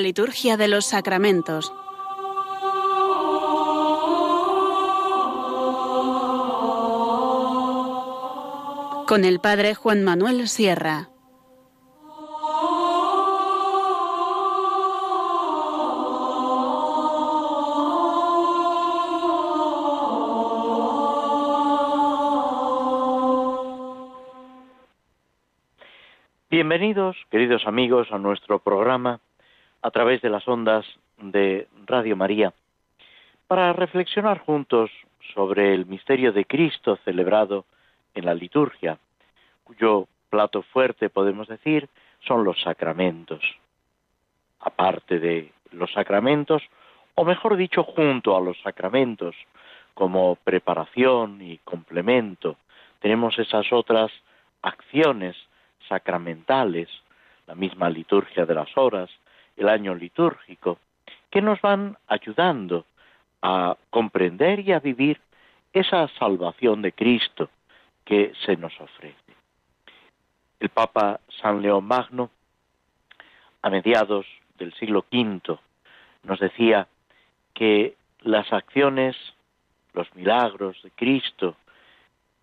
La liturgia de los sacramentos. Con el Padre Juan Manuel Sierra. Bienvenidos, queridos amigos, a nuestro programa a través de las ondas de Radio María para reflexionar juntos sobre el misterio de Cristo celebrado en la liturgia, cuyo plato fuerte, podemos decir, son los sacramentos. Aparte de los sacramentos, o mejor dicho, junto a los sacramentos, como preparación y complemento, tenemos esas otras acciones sacramentales, la misma liturgia de las horas, el año litúrgico, que nos van ayudando a comprender y a vivir esa salvación de Cristo que se nos ofrece. El Papa San León Magno, a mediados del siglo V, nos decía que las acciones, los milagros de Cristo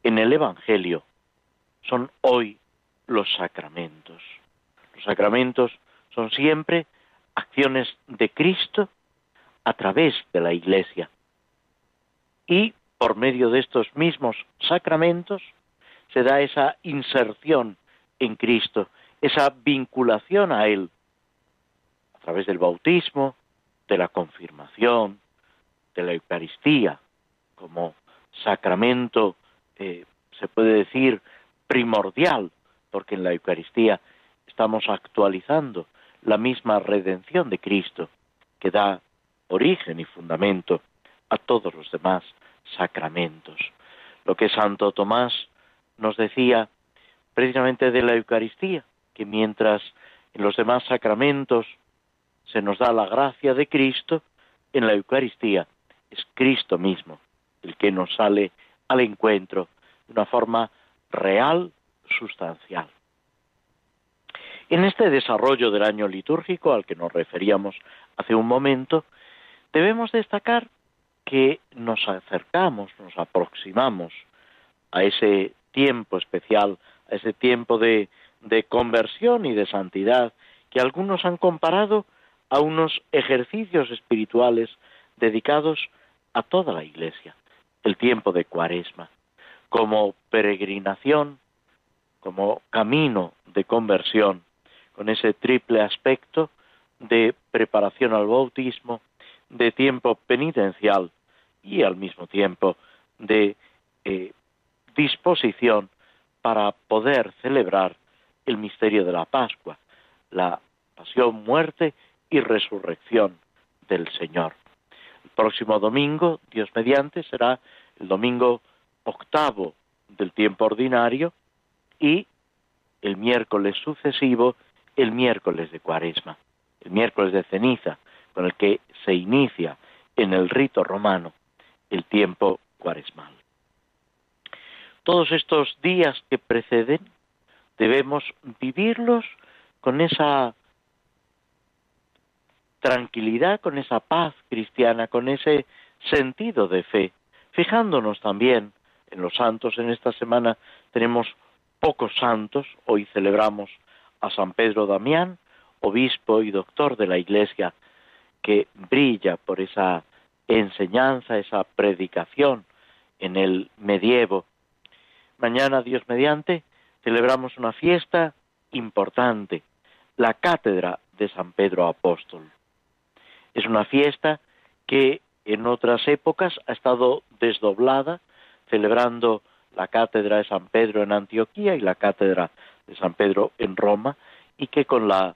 en el Evangelio son hoy los sacramentos. Los sacramentos son siempre acciones de Cristo a través de la Iglesia. Y por medio de estos mismos sacramentos se da esa inserción en Cristo, esa vinculación a Él, a través del bautismo, de la confirmación, de la Eucaristía, como sacramento, eh, se puede decir, primordial porque en la Eucaristía estamos actualizando la misma redención de Cristo que da origen y fundamento a todos los demás sacramentos. Lo que Santo Tomás nos decía precisamente de la Eucaristía, que mientras en los demás sacramentos se nos da la gracia de Cristo, en la Eucaristía es Cristo mismo el que nos sale al encuentro de una forma real sustancial. En este desarrollo del año litúrgico al que nos referíamos hace un momento, debemos destacar que nos acercamos, nos aproximamos a ese tiempo especial, a ese tiempo de, conversión y de santidad que algunos han comparado a unos ejercicios espirituales dedicados a toda la Iglesia, el tiempo de Cuaresma, como peregrinación como camino de conversión, con ese triple aspecto de preparación al bautismo, de tiempo penitencial y al mismo tiempo de eh, disposición para poder celebrar el misterio de la Pascua, la pasión, muerte y resurrección del Señor. El próximo domingo, Dios mediante, será el domingo octavo del tiempo ordinario, y el miércoles sucesivo, el miércoles de cuaresma, el miércoles de ceniza, con el que se inicia en el rito romano el tiempo cuaresmal. Todos estos días que preceden debemos vivirlos con esa tranquilidad, con esa paz cristiana, con ese sentido de fe, fijándonos también en los santos. En esta semana tenemos pocos santos, hoy celebramos a San Pedro Damián, obispo y doctor de la Iglesia, que brilla por esa enseñanza, esa predicación en el medievo. Mañana, Dios mediante, celebramos una fiesta importante, la cátedra de San Pedro Apóstol. Es una fiesta que en otras épocas ha estado desdoblada, celebrando la cátedra de San Pedro en Antioquía y la cátedra de San Pedro en Roma, y que con la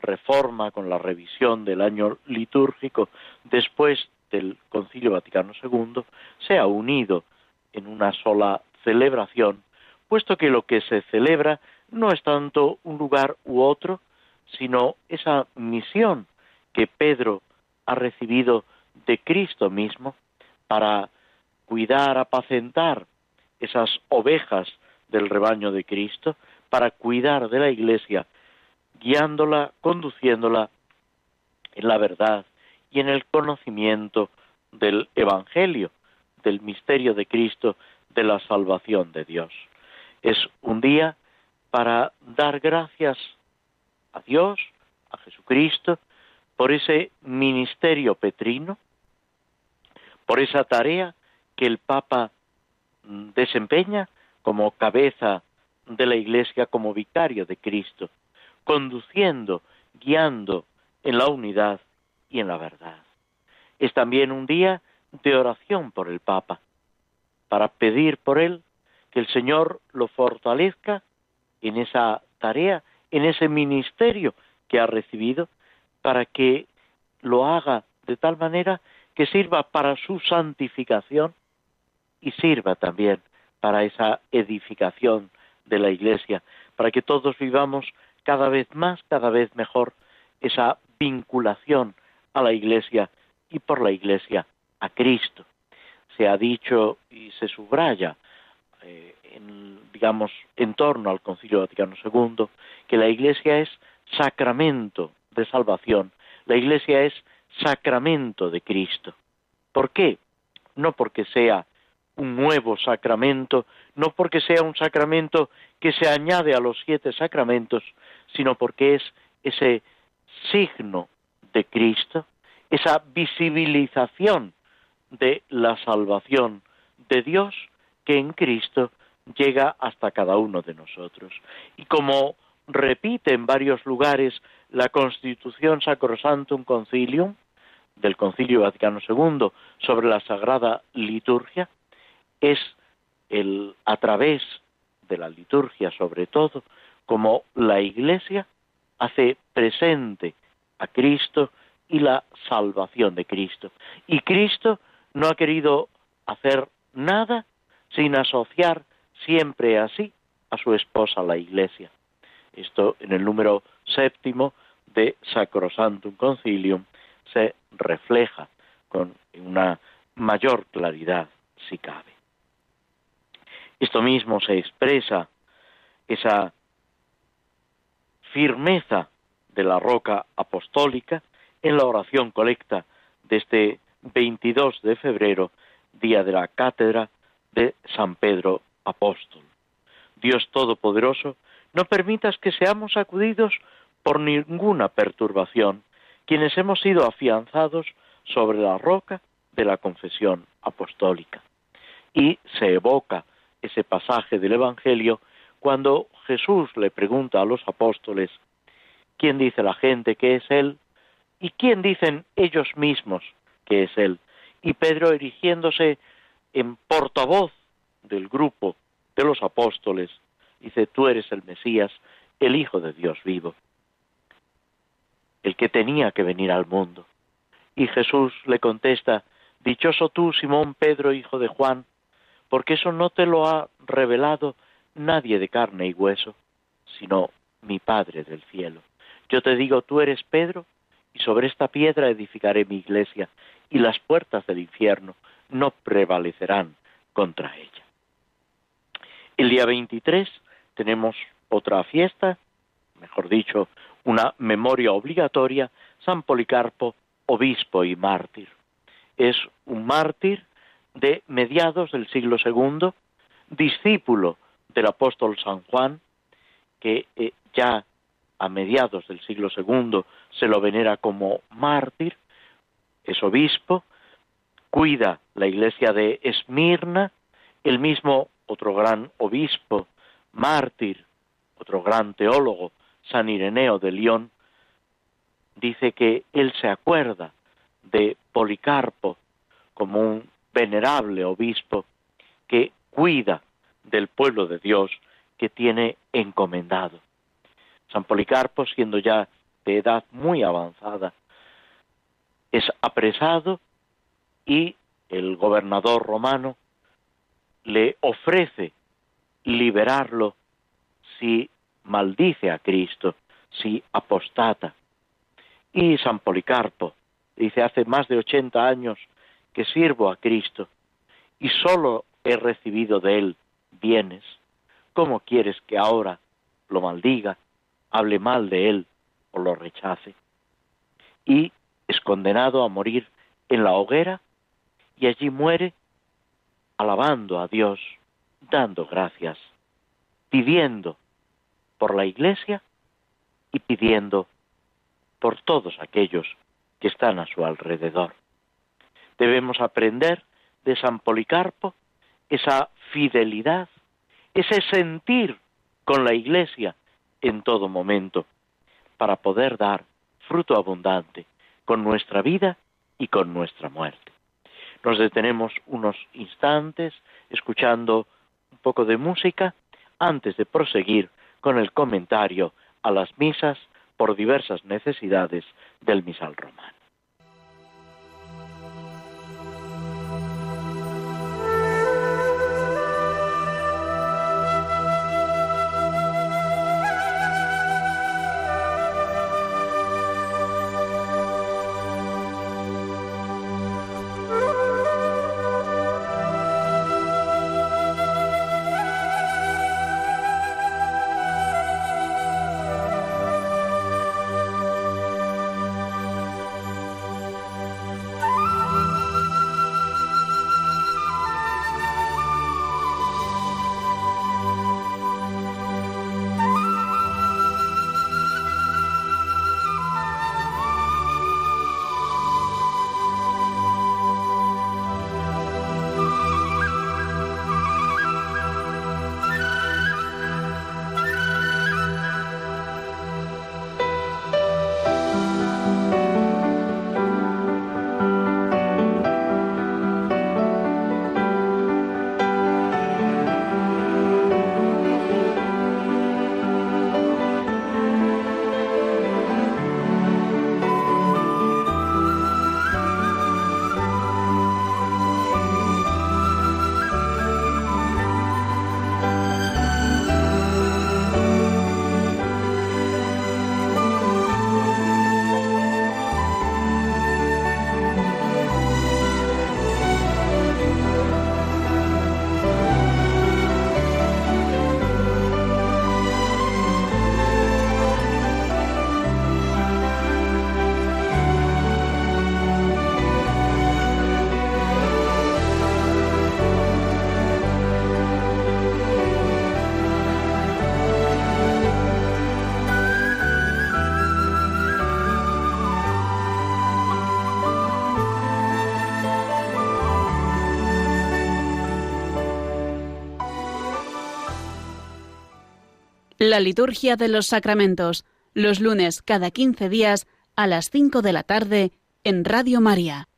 reforma, con la revisión del año litúrgico después del Concilio Vaticano II, se ha unido en una sola celebración, puesto que lo que se celebra no es tanto un lugar u otro, sino esa misión que Pedro ha recibido de Cristo mismo para cuidar, apacentar esas ovejas del rebaño de Cristo, para cuidar de la Iglesia, guiándola, conduciéndola en la verdad y en el conocimiento del Evangelio, del misterio de Cristo, de la salvación de Dios. Es un día para dar gracias a Dios, a Jesucristo, por ese ministerio petrino, por esa tarea que el Papa mm, desempeña como cabeza de la Iglesia, como vicario de Cristo, conduciendo, guiando en la unidad y en la verdad. Es también un día de oración por el Papa, para pedir por él que el Señor lo fortalezca en esa tarea, en ese ministerio que ha recibido, para que lo haga de tal manera que sirva para su santificación y sirva también para esa edificación de la Iglesia, para que todos vivamos cada vez más, cada vez mejor esa vinculación a la Iglesia y por la Iglesia a Cristo. Se ha dicho y se subraya, eh, en, digamos, en torno al Concilio Vaticano II, que la Iglesia es sacramento de salvación, la Iglesia es sacramento de Cristo. ¿Por qué? No porque sea un nuevo sacramento, no porque sea un sacramento que se añade a los siete sacramentos, sino porque es ese signo de Cristo, esa visibilización de la salvación de Dios que en Cristo llega hasta cada uno de nosotros. Y como repite en varios lugares la Constitución Sacrosantum Concilium del Concilio Vaticano II sobre la Sagrada Liturgia, es el a través de la liturgia sobre todo como la Iglesia hace presente a Cristo y la salvación de Cristo. Y Cristo no ha querido hacer nada sin asociar siempre así a su esposa la Iglesia. Esto en el número séptimo de Sacrosantum Concilium se refleja con una mayor claridad, si cabe. Esto mismo se expresa, esa firmeza de la roca apostólica en la oración colecta de este 22 de febrero, día de la cátedra de San Pedro Apóstol. Dios Todopoderoso, no permitas que seamos acudidos por ninguna perturbación, quienes hemos sido afianzados sobre la roca de la confesión apostólica. Y se evoca ese pasaje del Evangelio cuando Jesús le pregunta a los apóstoles, ¿quién dice la gente que es Él? ¿Y quién dicen ellos mismos que es Él? Y Pedro, erigiéndose en portavoz del grupo de los apóstoles, dice, tú eres el Mesías, el Hijo de Dios vivo, el que tenía que venir al mundo. Y Jesús le contesta, Dichoso tú, Simón Pedro, hijo de Juan, porque eso no te lo ha revelado nadie de carne y hueso, sino mi Padre del cielo. Yo te digo, tú eres Pedro, y sobre esta piedra edificaré mi iglesia, y las puertas del infierno no prevalecerán contra ella. El día 23 tenemos otra fiesta, mejor dicho, una memoria obligatoria, San Policarpo, obispo y mártir. Es un mártir de mediados del siglo II, discípulo del apóstol San Juan, que eh, ya a mediados del siglo II se lo venera como mártir, es obispo, cuida la iglesia de Esmirna, el mismo otro gran obispo, mártir, otro gran teólogo, San Ireneo de León, dice que él se acuerda de Policarpo como un venerable obispo que cuida del pueblo de Dios que tiene encomendado. San Policarpo, siendo ya de edad muy avanzada, es apresado y el gobernador romano le ofrece liberarlo si maldice a Cristo, si apostata. Y San Policarpo dice, hace más de ochenta años que sirvo a Cristo y solo he recibido de Él bienes, ¿cómo quieres que ahora lo maldiga, hable mal de Él o lo rechace? Y es condenado a morir en la hoguera y allí muere alabando a Dios, dando gracias, pidiendo por la iglesia y pidiendo por todos aquellos que están a su alrededor. Debemos aprender de San Policarpo esa fidelidad, ese sentir con la iglesia en todo momento, para poder dar fruto abundante con nuestra vida y con nuestra muerte. Nos detenemos unos instantes escuchando un poco de música antes de proseguir con el comentario a las misas por diversas necesidades del misal romano. La liturgia de los sacramentos, los lunes cada 15 días a las 5 de la tarde en Radio María.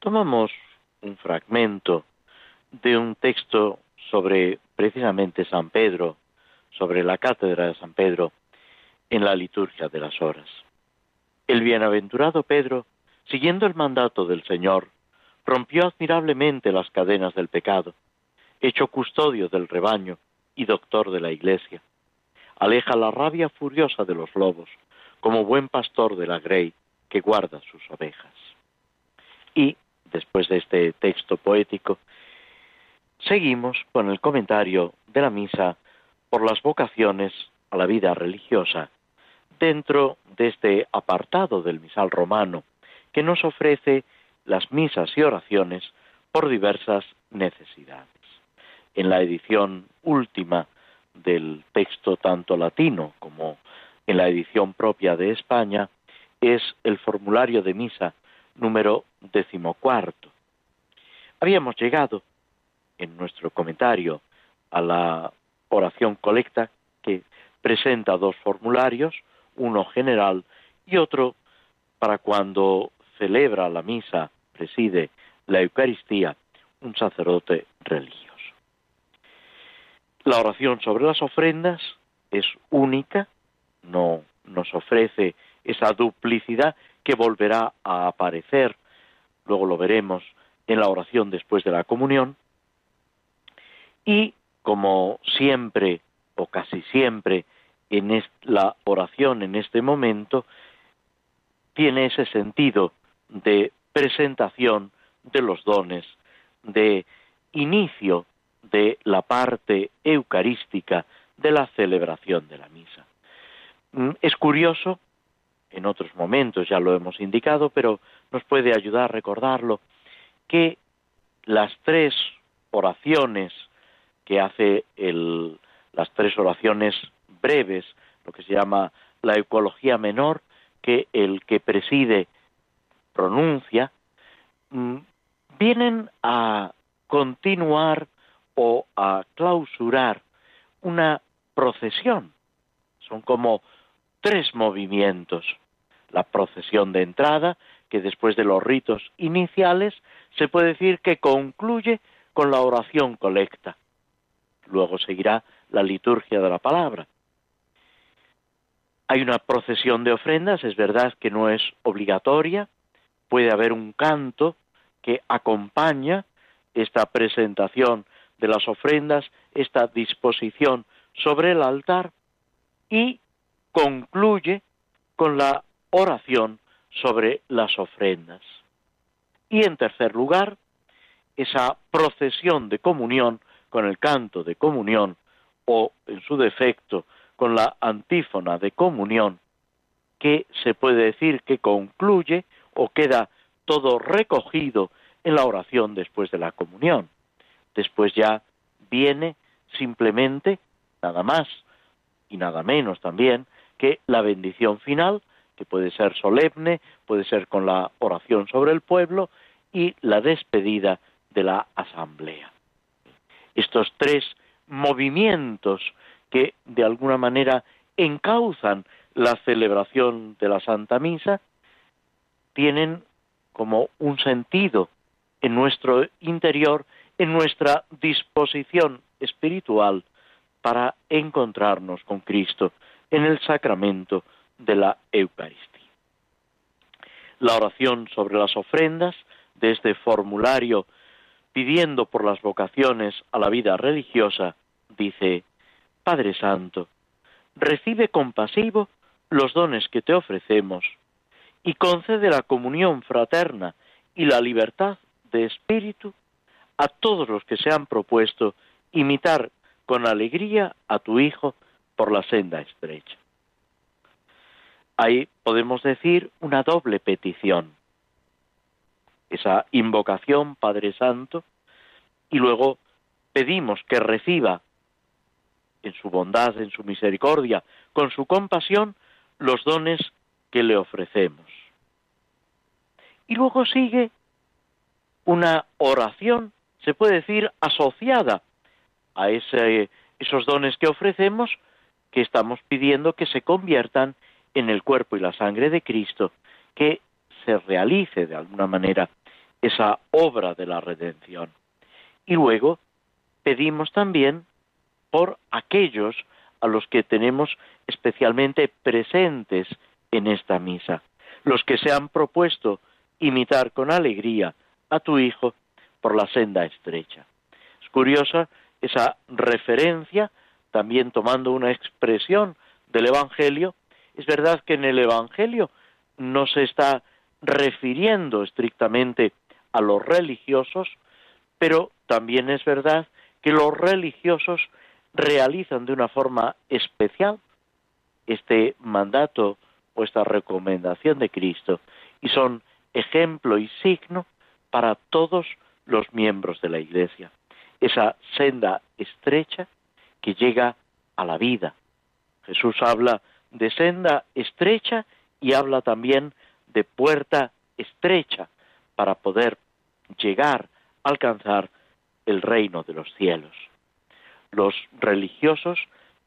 Tomamos un fragmento de un texto sobre precisamente San Pedro, sobre la cátedra de San Pedro en la liturgia de las horas. El bienaventurado Pedro, siguiendo el mandato del Señor, rompió admirablemente las cadenas del pecado, hecho custodio del rebaño y doctor de la Iglesia. Aleja la rabia furiosa de los lobos, como buen pastor de la grey que guarda sus ovejas. Y, después de este texto poético, seguimos con el comentario de la misa por las vocaciones a la vida religiosa dentro de este apartado del misal romano que nos ofrece las misas y oraciones por diversas necesidades en la edición última del texto tanto latino como en la edición propia de España es el formulario de misa número decimocuarto. Habíamos llegado en nuestro comentario a la oración colecta que presenta dos formularios, uno general y otro para cuando celebra la misa, preside la Eucaristía, un sacerdote religioso. La oración sobre las ofrendas es única, no nos ofrece esa duplicidad que volverá a aparecer, luego lo veremos en la oración después de la comunión, y como siempre o casi siempre en la oración en este momento, tiene ese sentido de presentación de los dones, de inicio de la parte eucarística de la celebración de la misa. Mm, es curioso, en otros momentos ya lo hemos indicado, pero nos puede ayudar a recordarlo, que las tres oraciones que hace el, las tres oraciones breves, lo que se llama la ecología menor, que el que preside pronuncia, mm, vienen a continuar o a clausurar una procesión. Son como tres movimientos. La procesión de entrada, que después de los ritos iniciales se puede decir que concluye con la oración colecta. Luego seguirá la liturgia de la palabra. Hay una procesión de ofrendas, es verdad que no es obligatoria, puede haber un canto que acompaña esta presentación de las ofrendas, esta disposición sobre el altar y concluye con la oración sobre las ofrendas. Y en tercer lugar, esa procesión de comunión con el canto de comunión o, en su defecto, con la antífona de comunión, que se puede decir que concluye o queda todo recogido en la oración después de la comunión. Después ya viene simplemente nada más y nada menos también que la bendición final, que puede ser solemne, puede ser con la oración sobre el pueblo y la despedida de la asamblea. Estos tres movimientos que de alguna manera encauzan la celebración de la Santa Misa tienen como un sentido en nuestro interior, en nuestra disposición espiritual para encontrarnos con Cristo en el sacramento de la Eucaristía. La oración sobre las ofrendas de este formulario pidiendo por las vocaciones a la vida religiosa dice, Padre Santo, recibe compasivo los dones que te ofrecemos y concede la comunión fraterna y la libertad de espíritu a todos los que se han propuesto imitar con alegría a tu Hijo por la senda estrecha. Ahí podemos decir una doble petición, esa invocación, Padre Santo, y luego pedimos que reciba en su bondad, en su misericordia, con su compasión, los dones que le ofrecemos. Y luego sigue una oración, se puede decir, asociada a esos dones que ofrecemos, que estamos pidiendo que se conviertan en el cuerpo y la sangre de Cristo, que se realice de alguna manera esa obra de la redención. Y luego pedimos también por aquellos a los que tenemos especialmente presentes en esta misa, los que se han propuesto imitar con alegría a tu Hijo por la senda estrecha. Es curiosa esa referencia, también tomando una expresión del Evangelio. Es verdad que en el Evangelio no se está refiriendo estrictamente a los religiosos, pero también es verdad que los religiosos realizan de una forma especial este mandato o esta recomendación de Cristo y son ejemplo y signo para todos los miembros de la Iglesia. Esa senda estrecha que llega a la vida. Jesús habla de senda estrecha y habla también de puerta estrecha para poder llegar a alcanzar el reino de los cielos. Los religiosos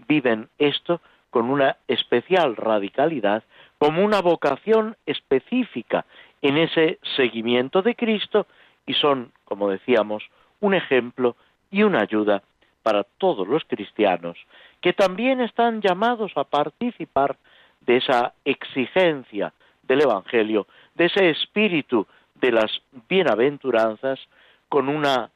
viven esto con una especial radicalidad, como una vocación específica en ese seguimiento de Cristo y son, como decíamos, un ejemplo y una ayuda para todos los cristianos que también están llamados a participar de esa exigencia del Evangelio, de ese espíritu de las bienaventuranzas con una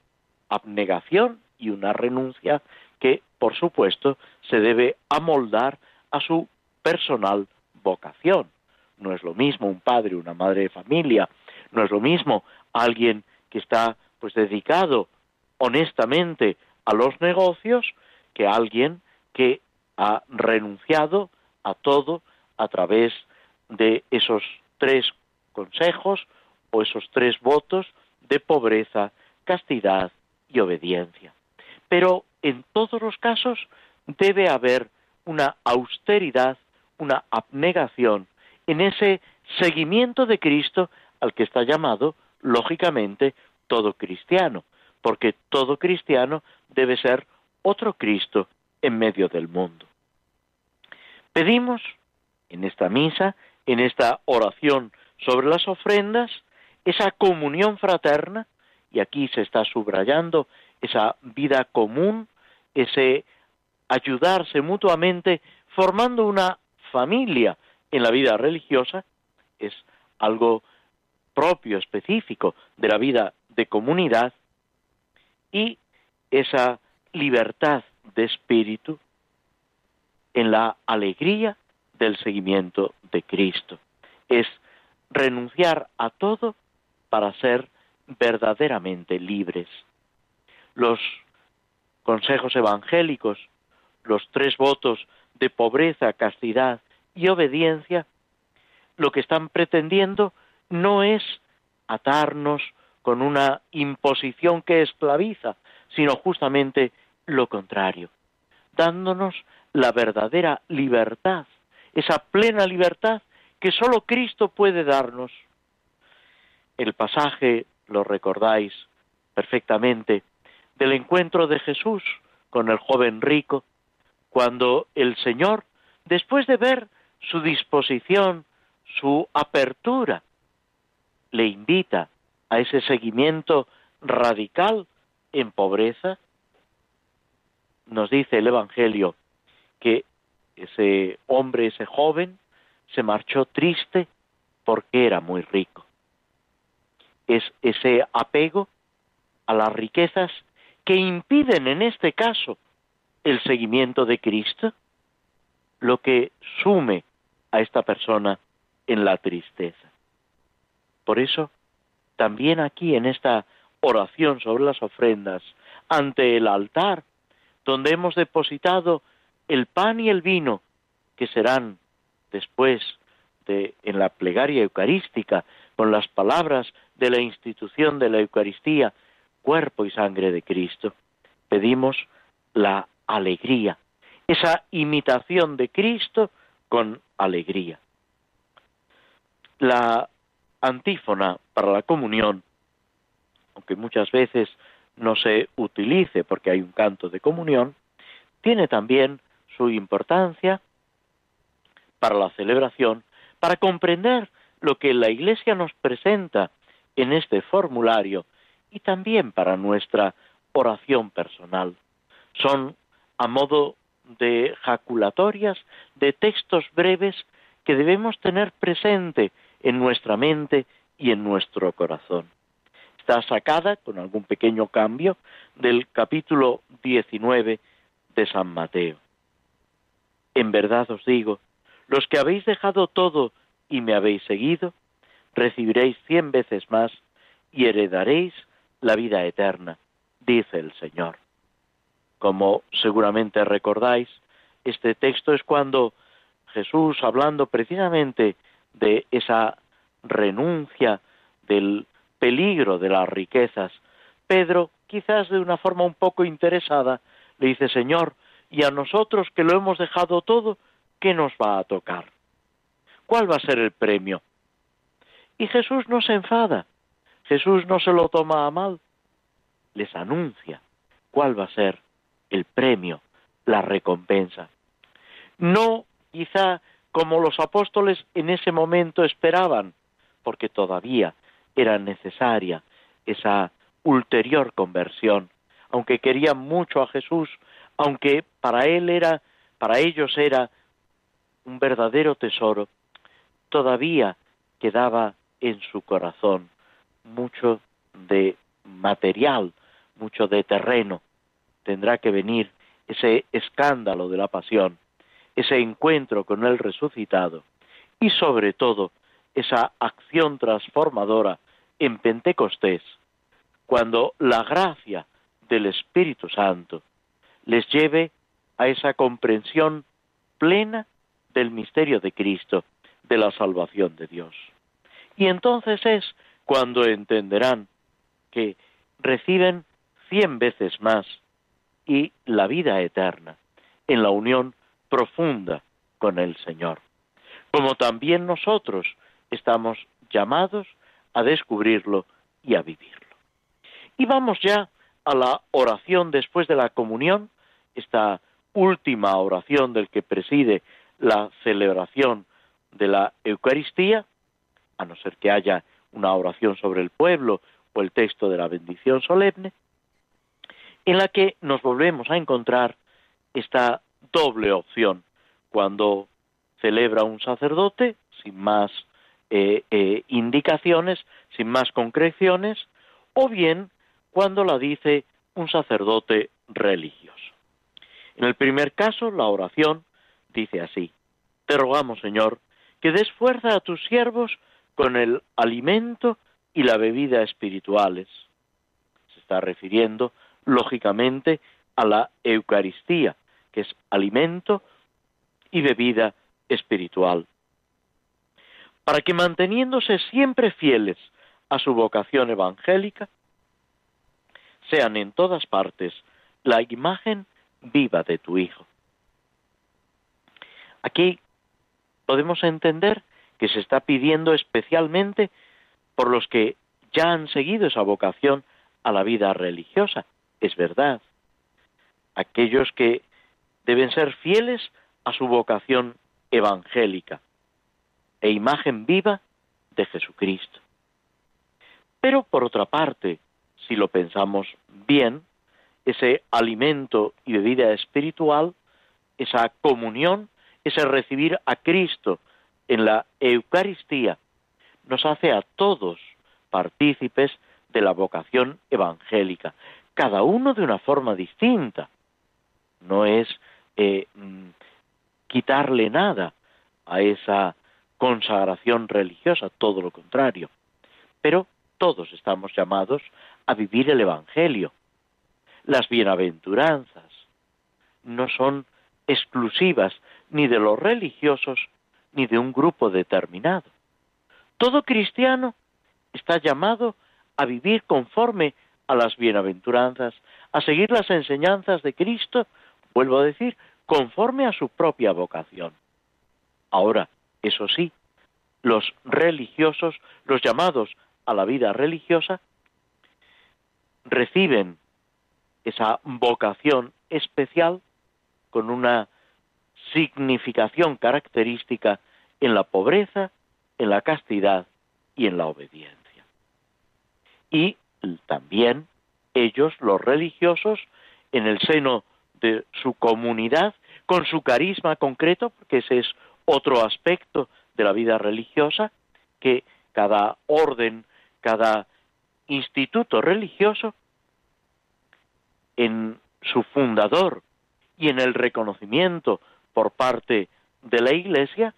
abnegación y una renuncia que, por supuesto, se debe amoldar a su personal vocación. No es lo mismo un padre, una madre de familia, no es lo mismo alguien que está pues dedicado honestamente a los negocios que alguien que ha renunciado a todo a través de esos tres consejos o esos tres votos de pobreza, castidad y obediencia. Pero en todos los casos debe haber una austeridad, una abnegación en ese seguimiento de Cristo al que está llamado, lógicamente, todo cristiano, porque todo cristiano debe ser otro Cristo en medio del mundo. Pedimos en esta misa, en esta oración sobre las ofrendas, esa comunión fraterna, y aquí se está subrayando esa vida común, ese ayudarse mutuamente, formando una familia en la vida religiosa, es algo propio, específico de la vida de comunidad, y esa libertad de espíritu en la alegría del seguimiento de Cristo. Es renunciar a todo para ser verdaderamente libres. Los consejos evangélicos, los tres votos de pobreza, castidad y obediencia, lo que están pretendiendo no es atarnos con una imposición que esclaviza, sino justamente lo contrario, dándonos la verdadera libertad, esa plena libertad que sólo Cristo puede darnos. El pasaje, lo recordáis perfectamente, del encuentro de Jesús con el joven rico, cuando el Señor, después de ver su disposición, su apertura, le invita a ese seguimiento radical en pobreza, nos dice el Evangelio que ese hombre, ese joven, se marchó triste porque era muy rico. Es ese apego a las riquezas que impiden en este caso el seguimiento de Cristo lo que sume a esta persona en la tristeza. Por eso, también aquí en esta oración sobre las ofrendas, ante el altar, donde hemos depositado el pan y el vino, que serán después de, en la plegaria eucarística, con las palabras de la institución de la Eucaristía, cuerpo y sangre de Cristo, pedimos la alegría, esa imitación de Cristo con alegría. La antífona para la comunión, aunque muchas veces no se utilice porque hay un canto de comunión, tiene también su importancia para la celebración, para comprender lo que la Iglesia nos presenta en este formulario y también para nuestra oración personal. Son a modo de jaculatorias, de textos breves que debemos tener presente en nuestra mente y en nuestro corazón. Está sacada, con algún pequeño cambio, del capítulo 19 de San Mateo. En verdad os digo, los que habéis dejado todo y me habéis seguido, recibiréis cien veces más y heredaréis la vida eterna, dice el Señor. Como seguramente recordáis, este texto es cuando Jesús, hablando precisamente de esa renuncia, del peligro de las riquezas, Pedro, quizás de una forma un poco interesada, le dice, Señor, y a nosotros que lo hemos dejado todo, ¿qué nos va a tocar? ¿Cuál va a ser el premio? Y Jesús no se enfada, Jesús no se lo toma a mal, les anuncia cuál va a ser el premio, la recompensa. No quizá como los apóstoles en ese momento esperaban, porque todavía era necesaria esa ulterior conversión, aunque querían mucho a Jesús, aunque para él era, para ellos era un verdadero tesoro, todavía quedaba en su corazón mucho de material, mucho de terreno. Tendrá que venir ese escándalo de la pasión, ese encuentro con el resucitado y sobre todo esa acción transformadora en Pentecostés, cuando la gracia del Espíritu Santo les lleve a esa comprensión plena del misterio de Cristo, de la salvación de Dios. Y entonces es cuando entenderán que reciben cien veces más y la vida eterna en la unión profunda con el Señor. Como también nosotros estamos llamados a descubrirlo y a vivirlo. Y vamos ya a la oración después de la comunión, esta última oración del que preside la celebración de la Eucaristía, a no ser que haya una oración sobre el pueblo o el texto de la bendición solemne, en la que nos volvemos a encontrar esta doble opción. Cuando celebra un sacerdote, sin más eh, eh, indicaciones, sin más concreciones, o bien cuando la dice un sacerdote religioso. En el primer caso, la oración dice así, Te rogamos, Señor, que des fuerza a tus siervos con el alimento y la bebida espirituales. Se está refiriendo, lógicamente, a la Eucaristía, que es alimento y bebida espiritual. Para que manteniéndose siempre fieles a su vocación evangélica, sean en todas partes la imagen viva de tu Hijo. Aquí podemos entender que se está pidiendo especialmente por los que ya han seguido esa vocación a la vida religiosa. Es verdad. Aquellos que deben ser fieles a su vocación evangélica e imagen viva de Jesucristo. Pero por otra parte, si lo pensamos bien, ese alimento y bebida espiritual, esa comunión, ese recibir a Cristo en la Eucaristía, nos hace a todos partícipes de la vocación evangélica, cada uno de una forma distinta. No es eh, mm, quitarle nada a esa consagración religiosa, todo lo contrario. Pero todos estamos llamados a vivir el Evangelio. Las bienaventuranzas no son exclusivas ni de los religiosos ni de un grupo determinado. Todo cristiano está llamado a vivir conforme a las bienaventuranzas, a seguir las enseñanzas de Cristo, vuelvo a decir, conforme a su propia vocación. Ahora, eso sí, los religiosos, los llamados a la vida religiosa, reciben esa vocación especial con una significación característica en la pobreza, en la castidad y en la obediencia. Y también ellos, los religiosos, en el seno su comunidad, con su carisma concreto, porque ese es otro aspecto de la vida religiosa, que cada orden, cada instituto religioso, en su fundador y en el reconocimiento por parte de la Iglesia,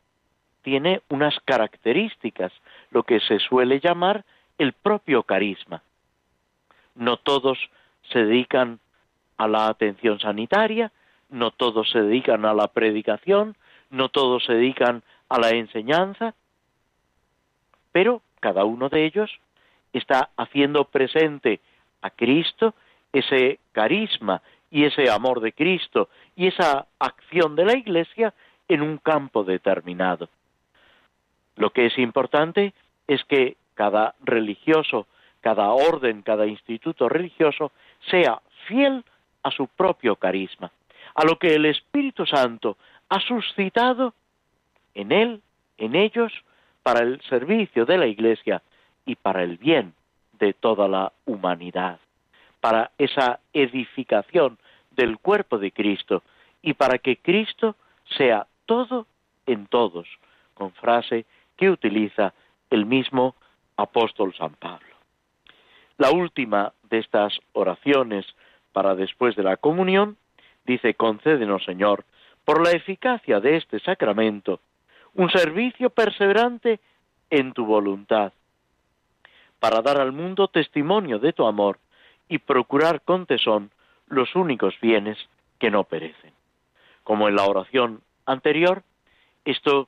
tiene unas características, lo que se suele llamar el propio carisma. No todos se dedican a la atención sanitaria, no todos se dedican a la predicación, no todos se dedican a la enseñanza, pero cada uno de ellos está haciendo presente a Cristo ese carisma y ese amor de Cristo y esa acción de la Iglesia en un campo determinado. Lo que es importante es que cada religioso, cada orden, cada instituto religioso sea fiel a su propio carisma, a lo que el Espíritu Santo ha suscitado en él, en ellos, para el servicio de la Iglesia y para el bien de toda la humanidad, para esa edificación del cuerpo de Cristo y para que Cristo sea todo en todos, con frase que utiliza el mismo apóstol San Pablo. La última de estas oraciones para después de la comunión dice, concédenos Señor, por la eficacia de este sacramento, un servicio perseverante en tu voluntad, para dar al mundo testimonio de tu amor y procurar con tesón los únicos bienes que no perecen. Como en la oración anterior, esto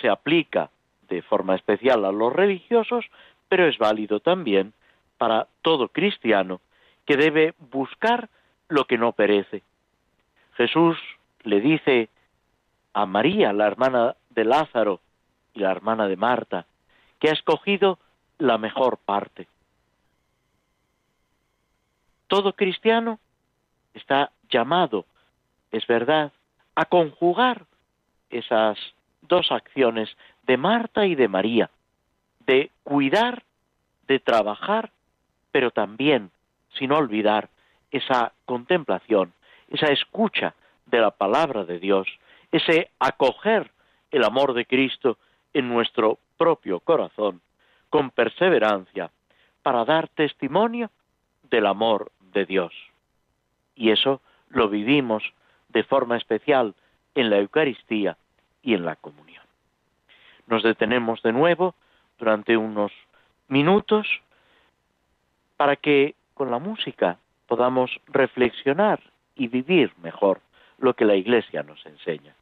se aplica de forma especial a los religiosos, pero es válido también para todo cristiano que debe buscar lo que no perece. Jesús le dice a María, la hermana de Lázaro y la hermana de Marta, que ha escogido la mejor parte. Todo cristiano está llamado, es verdad, a conjugar esas dos acciones de Marta y de María, de cuidar, de trabajar, pero también, sin olvidar, esa contemplación, esa escucha de la palabra de Dios, ese acoger el amor de Cristo en nuestro propio corazón, con perseverancia, para dar testimonio del amor de Dios. Y eso lo vivimos de forma especial en la Eucaristía y en la comunión. Nos detenemos de nuevo durante unos minutos para que con la música podamos reflexionar y vivir mejor lo que la Iglesia nos enseña.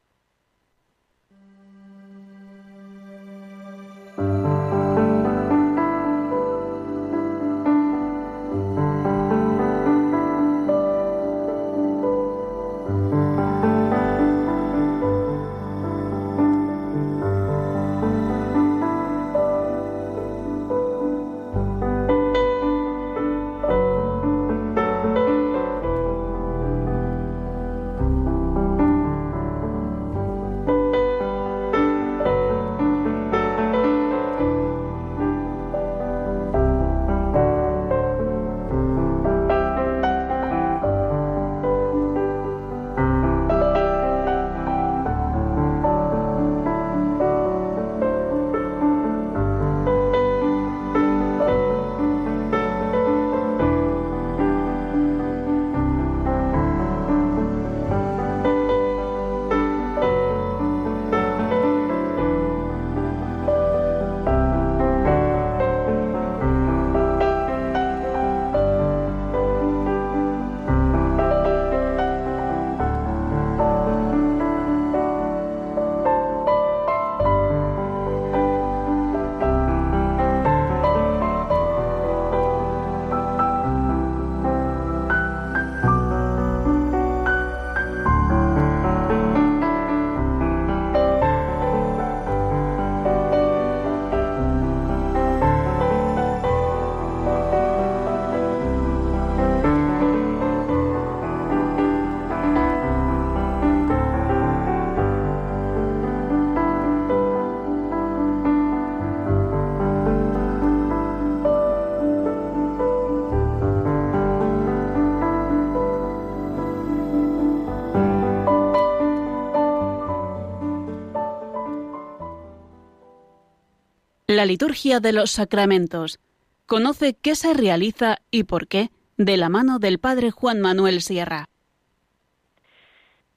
La liturgia de los sacramentos. Conoce qué se realiza y por qué de la mano del Padre Juan Manuel Sierra.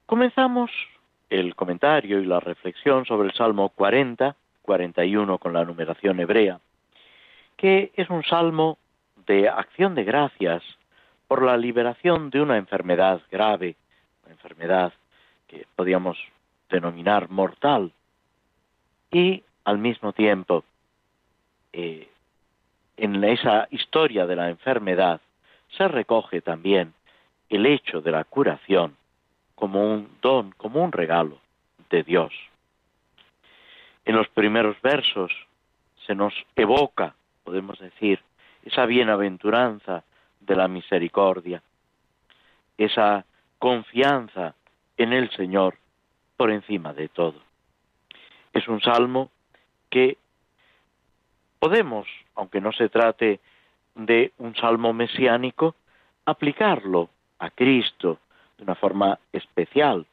Comenzamos el comentario y la reflexión sobre el Salmo 40, 41 con la numeración hebrea, que es un salmo de acción de gracias por la liberación de una enfermedad grave, una enfermedad que podríamos denominar mortal, y al mismo tiempo eh, en esa historia de la enfermedad se recoge también el hecho de la curación como un don, como un regalo de Dios. En los primeros versos se nos evoca, podemos decir, esa bienaventuranza de la misericordia, esa confianza en el Señor por encima de todo. Es un salmo que podemos, aunque no se trate de un salmo mesiánico, aplicarlo a Cristo de una forma especial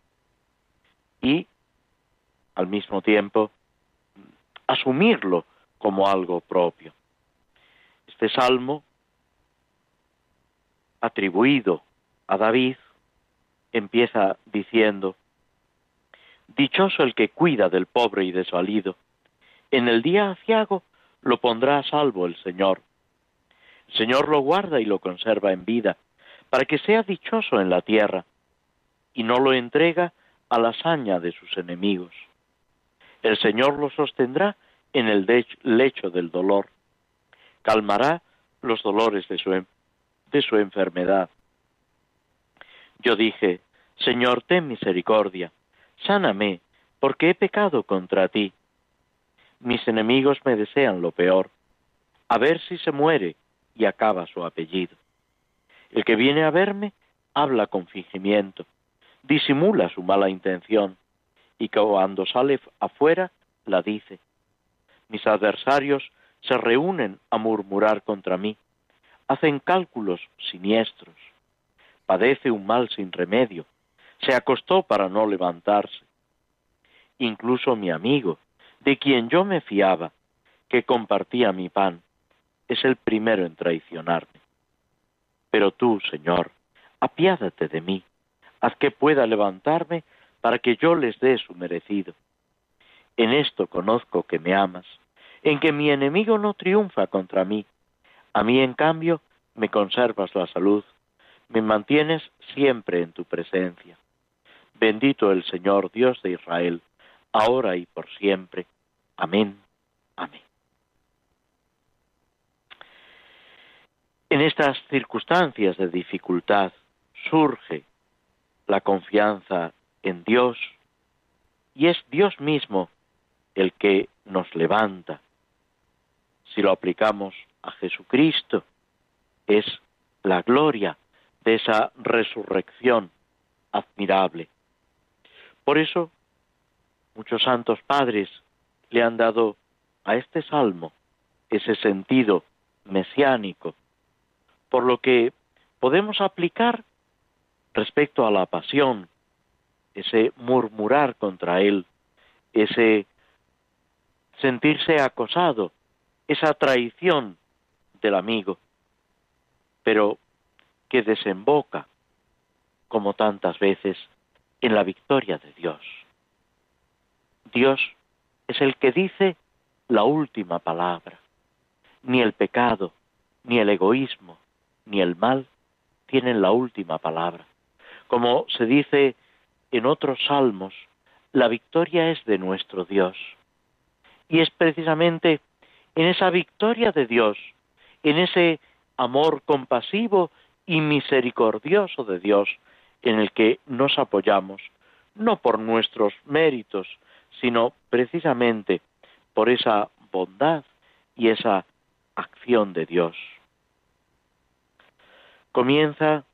y al mismo tiempo asumirlo como algo propio. Este salmo, atribuido a David, empieza diciendo, Dichoso el que cuida del pobre y desvalido. En el día aciago lo pondrá a salvo el Señor. El Señor lo guarda y lo conserva en vida, para que sea dichoso en la tierra, y no lo entrega a la hazaña de sus enemigos. El Señor lo sostendrá en el lecho del dolor. Calmará los dolores de su, de su enfermedad. Yo dije, Señor, ten misericordia, sáname, porque he pecado contra ti. Mis enemigos me desean lo peor, a ver si se muere y acaba su apellido. El que viene a verme habla con fingimiento, disimula su mala intención, y cuando sale afuera la dice. Mis adversarios se reúnen a murmurar contra mí, hacen cálculos siniestros, padece un mal sin remedio, se acostó para no levantarse. Incluso mi amigo, de quien yo me fiaba, que compartía mi pan, es el primero en traicionarme. Pero tú, Señor, apiádate de mí, haz que pueda levantarme para que yo les dé su merecido. En esto conozco que me amas, en que mi enemigo no triunfa contra mí. A mí, en cambio, me conservas la salud, me mantienes siempre en tu presencia. Bendito el Señor Dios de Israel, ahora y por siempre. Amén. Amén. En estas circunstancias de dificultad surge la confianza en Dios y es Dios mismo el que nos levanta. Si lo aplicamos a Jesucristo, es la gloria de esa resurrección admirable. Por eso, muchos santos padres le han dado a este salmo ese sentido mesiánico, por lo que podemos aplicar respecto a la pasión, ese murmurar contra él, ese sentirse acosado, esa traición del amigo, pero que desemboca, como tantas veces, en la victoria de Dios. Dios es el que dice la última palabra. Ni el pecado, ni el egoísmo, ni el mal tienen la última palabra. Como se dice en otros salmos, la victoria es de nuestro Dios. Y es precisamente en esa victoria de Dios, en ese amor compasivo y misericordioso de Dios en el que nos apoyamos, no por nuestros méritos, sino precisamente por esa bondad y esa acción de Dios. Comienza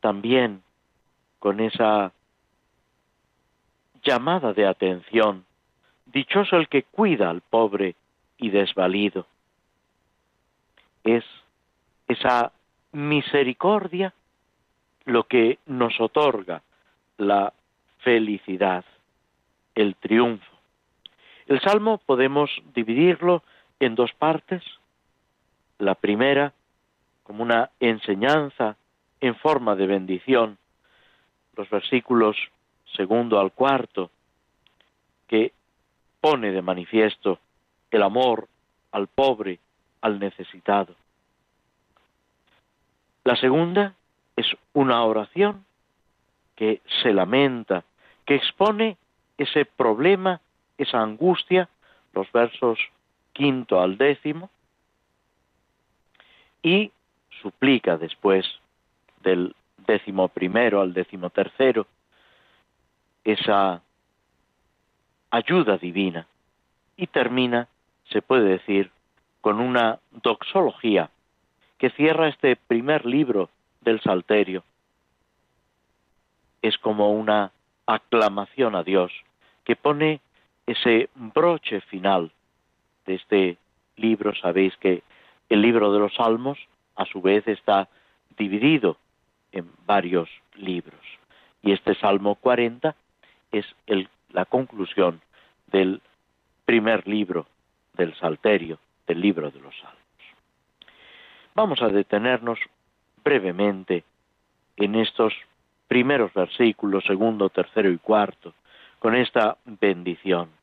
también con esa llamada de atención, dichoso el que cuida al pobre y desvalido. Es esa misericordia lo que nos otorga la felicidad, el triunfo. El salmo podemos dividirlo en dos partes. La primera, como una enseñanza en forma de bendición, los versículos segundo al cuarto, que pone de manifiesto el amor al pobre, al necesitado. La segunda es una oración que se lamenta, que expone ese problema, esa angustia, los versos quinto al décimo, y suplica después del décimo primero al décimo tercero esa ayuda divina y termina, se puede decir, con una doxología que cierra este primer libro del Salterio. Es como una aclamación a Dios que pone ese broche final de este libro. Sabéis que el libro de los Salmos a su vez está dividido en varios libros. Y este Salmo 40 es la conclusión del primer libro del Salterio, del libro de los Salmos. Vamos a detenernos brevemente en estos primeros versículos, segundo, tercero y cuarto, con esta bendición.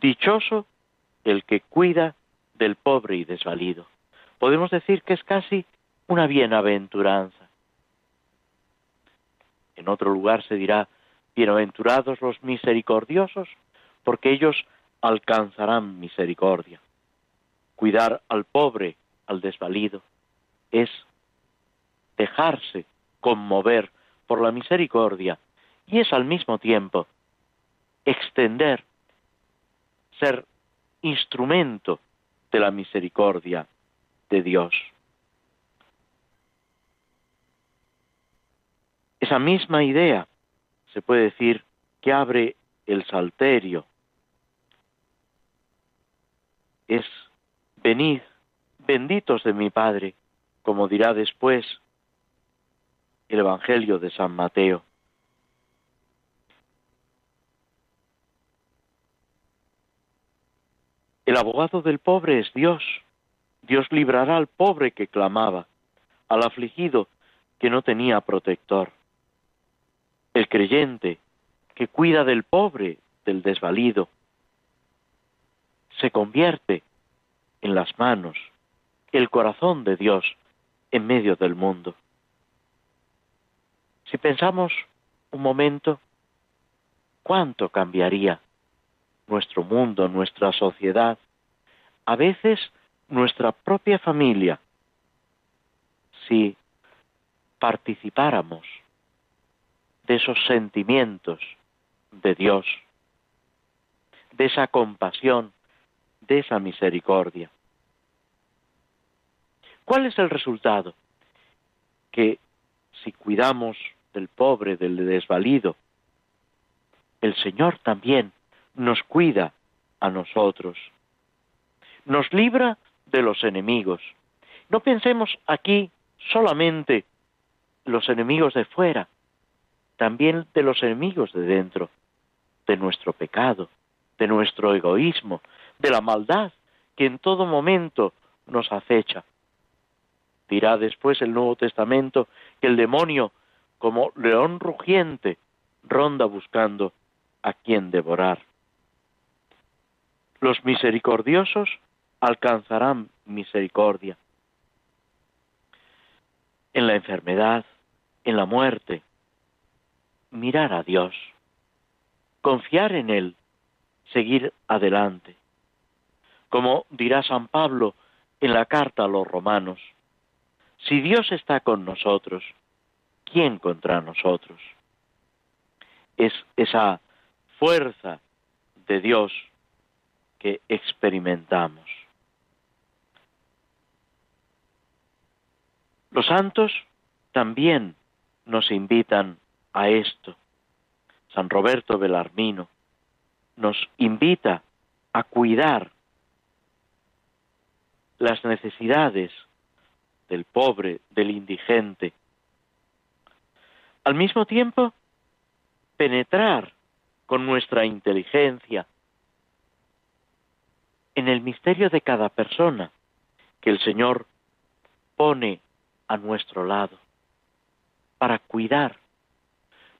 Dichoso el que cuida del pobre y desvalido. Podemos decir que es casi una bienaventuranza. En otro lugar se dirá, bienaventurados los misericordiosos, porque ellos alcanzarán misericordia. Cuidar al pobre, al desvalido, es dejarse conmover por la misericordia y es al mismo tiempo extender, ser instrumento de la misericordia de Dios. Esa misma idea se puede decir que abre el salterio. Es venid, benditos de mi Padre, como dirá después el Evangelio de San Mateo. El abogado del pobre es Dios. Dios librará al pobre que clamaba, al afligido que no tenía protector. El creyente que cuida del pobre, del desvalido, se convierte en las manos, el corazón de Dios en medio del mundo. Si pensamos un momento, ¿cuánto cambiaría nuestro mundo, nuestra sociedad, a veces nuestra propia familia, si participáramos de esos sentimientos de Dios, de esa compasión, de esa misericordia. ¿Cuál es el resultado? Que si cuidamos del pobre, del desvalido, el Señor también nos cuida a nosotros, nos libra de los enemigos. No pensemos aquí solamente los enemigos de fuera, también de los enemigos de dentro, de nuestro pecado, de nuestro egoísmo, de la maldad que en todo momento nos acecha. Dirá después el Nuevo Testamento que el demonio, como león rugiente, ronda buscando a quien devorar. Los misericordiosos alcanzarán misericordia. En la enfermedad, en la muerte, mirar a Dios, confiar en Él, seguir adelante. Como dirá San Pablo en la carta a los romanos, si Dios está con nosotros, ¿quién contra nosotros? Es esa fuerza de Dios que experimentamos. Los santos también nos invitan a esto. San Roberto Belarmino nos invita a cuidar las necesidades del pobre, del indigente. Al mismo tiempo, penetrar con nuestra inteligencia en el misterio de cada persona que el Señor pone a nuestro lado para cuidar,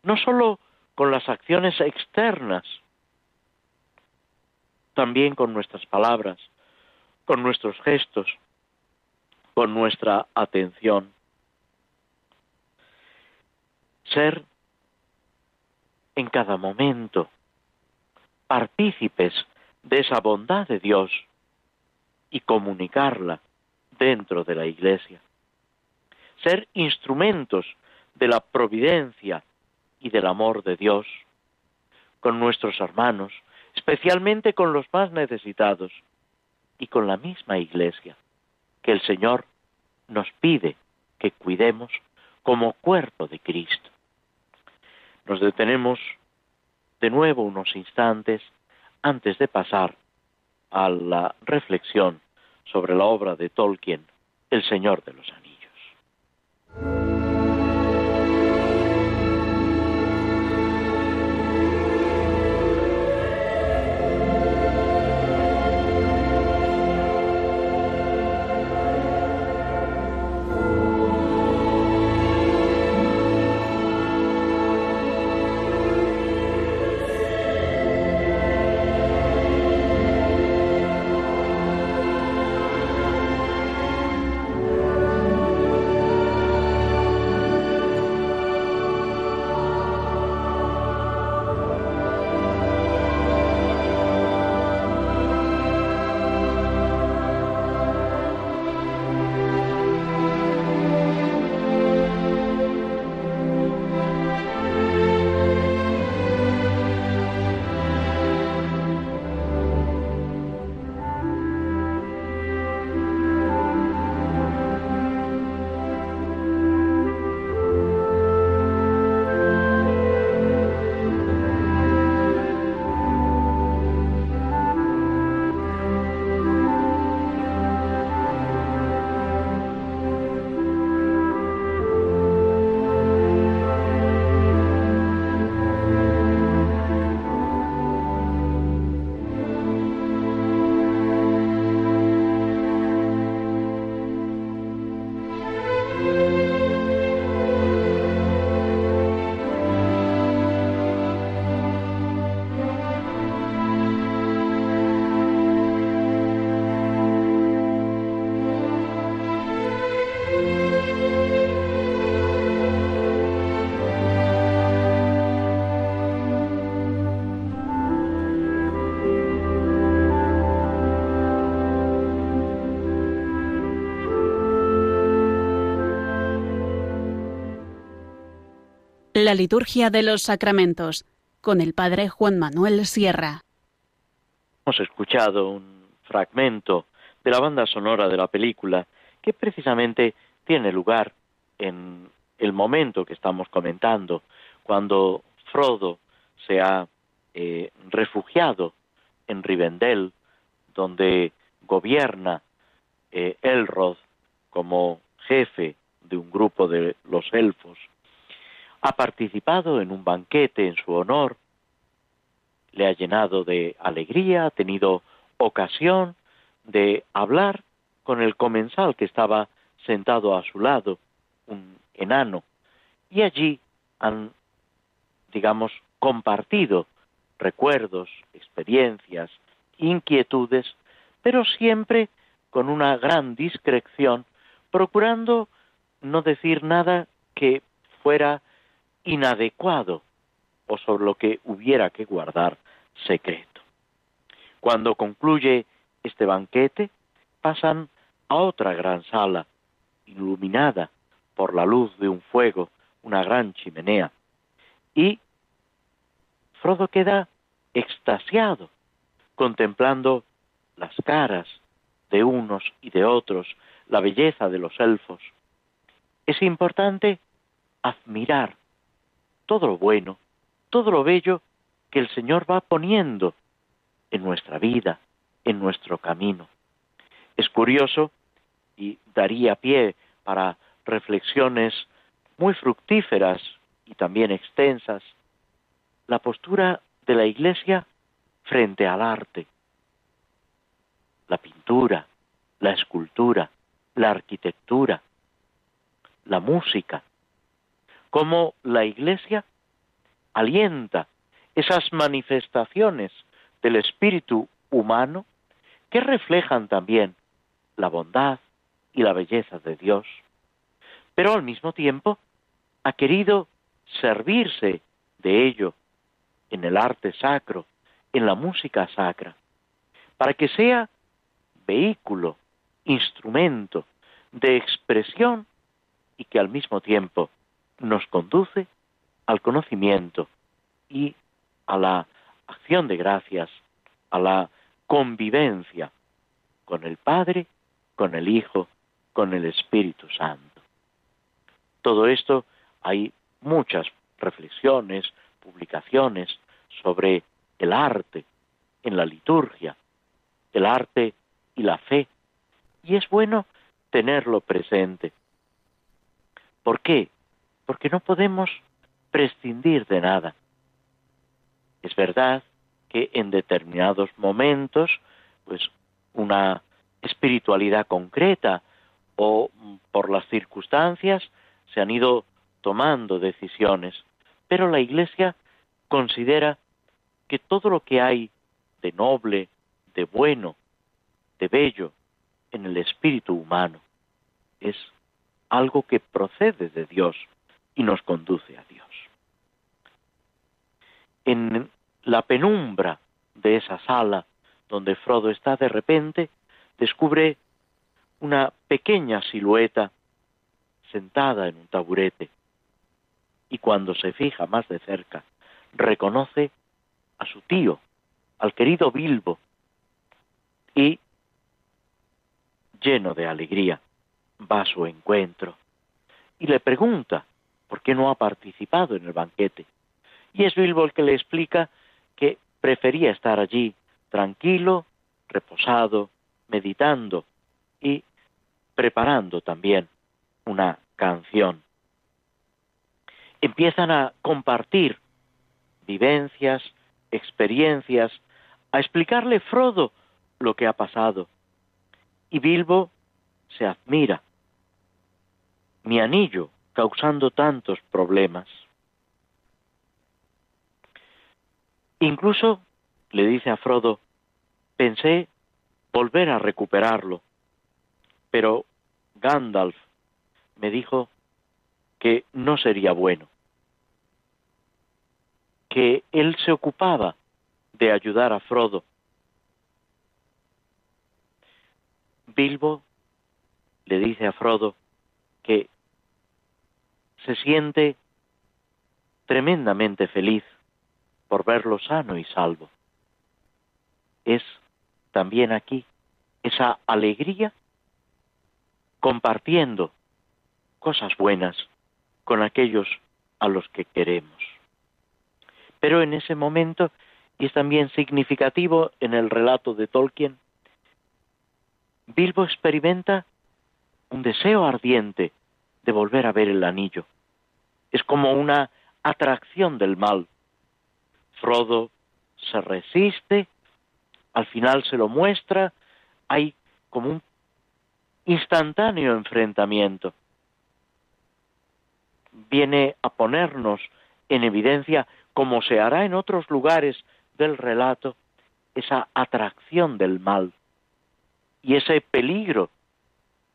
no sólo con las acciones externas, también con nuestras palabras, con nuestros gestos, con nuestra atención. Ser en cada momento partícipes de esa bondad de Dios y comunicarla dentro de la Iglesia. Ser instrumentos de la providencia y del amor de Dios con nuestros hermanos, especialmente con los más necesitados y con la misma Iglesia, que el Señor nos pide que cuidemos como cuerpo de Cristo. Nos detenemos de nuevo unos instantes antes de pasar a la reflexión sobre la obra de Tolkien, El Señor de los Anillos. La liturgia de los sacramentos con el padre Juan Manuel Sierra. Hemos escuchado un fragmento de la banda sonora de la película que precisamente tiene lugar en el momento que estamos comentando, cuando Frodo se ha eh, refugiado en Rivendell, donde gobierna eh, Elrod como jefe de un grupo de los elfos, ha participado en un banquete en su honor, le ha llenado de alegría, ha tenido ocasión de hablar con el comensal que estaba sentado a su lado, un enano, y allí han, digamos, compartido recuerdos, experiencias, inquietudes, pero siempre con una gran discreción, procurando no decir nada que fuera inadecuado o sobre lo que hubiera que guardar secreto. Cuando concluye este banquete, pasan a otra gran sala, iluminada por la luz de un fuego, una gran chimenea, y Frodo queda extasiado, contemplando las caras de unos y de otros, la belleza de los elfos. Es importante admirar todo lo bueno, todo lo bello que el Señor va poniendo en nuestra vida, en nuestro camino. Es curioso y daría pie para reflexiones muy fructíferas y también extensas la postura de la Iglesia frente al arte, la pintura, la escultura, la arquitectura, la música, cómo la Iglesia alienta esas manifestaciones del espíritu humano que reflejan también la bondad y la belleza de Dios, pero al mismo tiempo ha querido servirse de ello en el arte sacro, en la música sacra, para que sea vehículo, instrumento de expresión y que al mismo tiempo nos conduce al conocimiento y a la acción de gracias, a la convivencia con el Padre, con el Hijo, con el Espíritu Santo. Todo esto hay muchas reflexiones, publicaciones sobre el arte en la liturgia, el arte y la fe. Y es bueno tenerlo presente. ¿Por qué? Porque no podemos prescindir de nada. Es verdad que en determinados momentos, pues una espiritualidad concreta o por las circunstancias se han ido tomando decisiones, pero la Iglesia considera que todo lo que hay de noble, de bueno, de bello en el espíritu humano es algo que procede de Dios y nos conduce a Dios. En la penumbra de esa sala donde Frodo está, de repente descubre una pequeña silueta sentada en un taburete y cuando se fija más de cerca reconoce a su tío, al querido Bilbo, y lleno de alegría va a su encuentro y le pregunta por qué no ha participado en el banquete. Y es Bilbo el que le explica que prefería estar allí tranquilo, reposado, meditando y preparando también una canción. Empiezan a compartir vivencias, experiencias, a explicarle Frodo lo que ha pasado. Y Bilbo se admira. Mi anillo causando tantos problemas. Incluso le dice a Frodo, pensé volver a recuperarlo, pero Gandalf me dijo que no sería bueno, que él se ocupaba de ayudar a Frodo. Bilbo le dice a Frodo que se siente tremendamente feliz por verlo sano y salvo. Es también aquí esa alegría compartiendo cosas buenas con aquellos a los que queremos. Pero en ese momento, y es también significativo en el relato de Tolkien, Bilbo experimenta un deseo ardiente de volver a ver el anillo. Es como una atracción del mal. Frodo se resiste, al final se lo muestra, hay como un instantáneo enfrentamiento. Viene a ponernos en evidencia, como se hará en otros lugares del relato, esa atracción del mal y ese peligro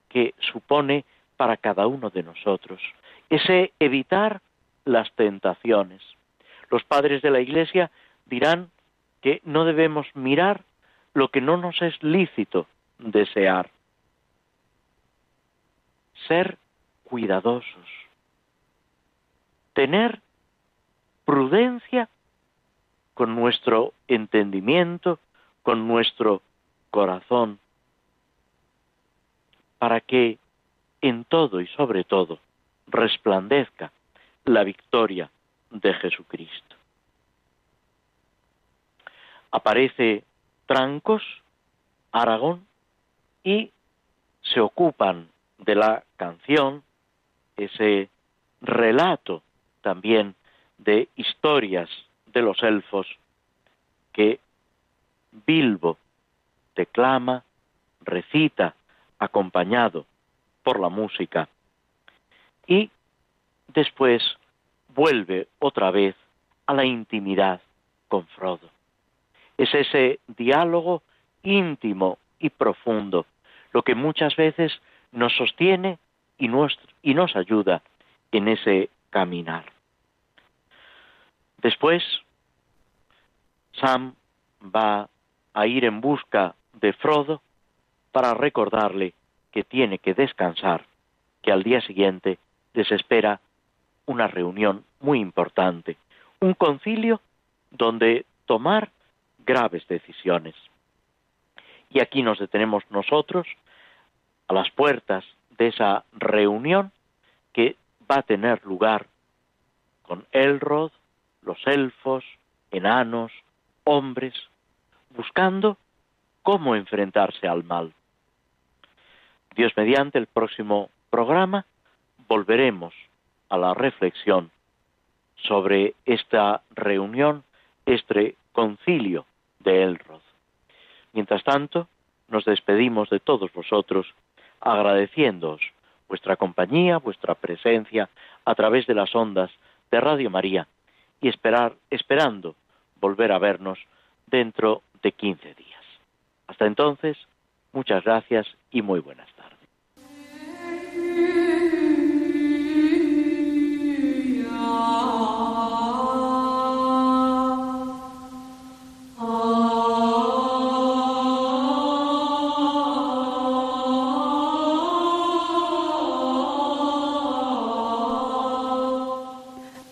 que supone para cada uno de nosotros, ese evitar las tentaciones. Los padres de la Iglesia dirán que no debemos mirar lo que no nos es lícito desear. Ser cuidadosos. Tener prudencia con nuestro entendimiento, con nuestro corazón, para que en todo y sobre todo resplandezca la victoria de Jesucristo. Aparece Trancos, Aragón, y se ocupan de la canción, ese relato también de historias de los elfos que Bilbo declama, recita, acompañado por la música, y después vuelve otra vez a la intimidad con Frodo. Es ese diálogo íntimo y profundo lo que muchas veces nos sostiene y nos, y nos ayuda en ese caminar. Después, Sam va a ir en busca de Frodo para recordarle que tiene que descansar, que al día siguiente les espera una reunión muy importante, un concilio donde tomar graves decisiones. Y aquí nos detenemos nosotros a las puertas de esa reunión que va a tener lugar con Elrod, los elfos, enanos, hombres, buscando cómo enfrentarse al mal. Dios mediante el próximo programa volveremos a la reflexión sobre esta reunión, este concilio de Elrod. Mientras tanto, nos despedimos de todos vosotros agradeciéndoos vuestra compañía, vuestra presencia a través de las ondas de Radio María y esperar, esperando volver a vernos dentro de 15 días. Hasta entonces, muchas gracias y muy buenas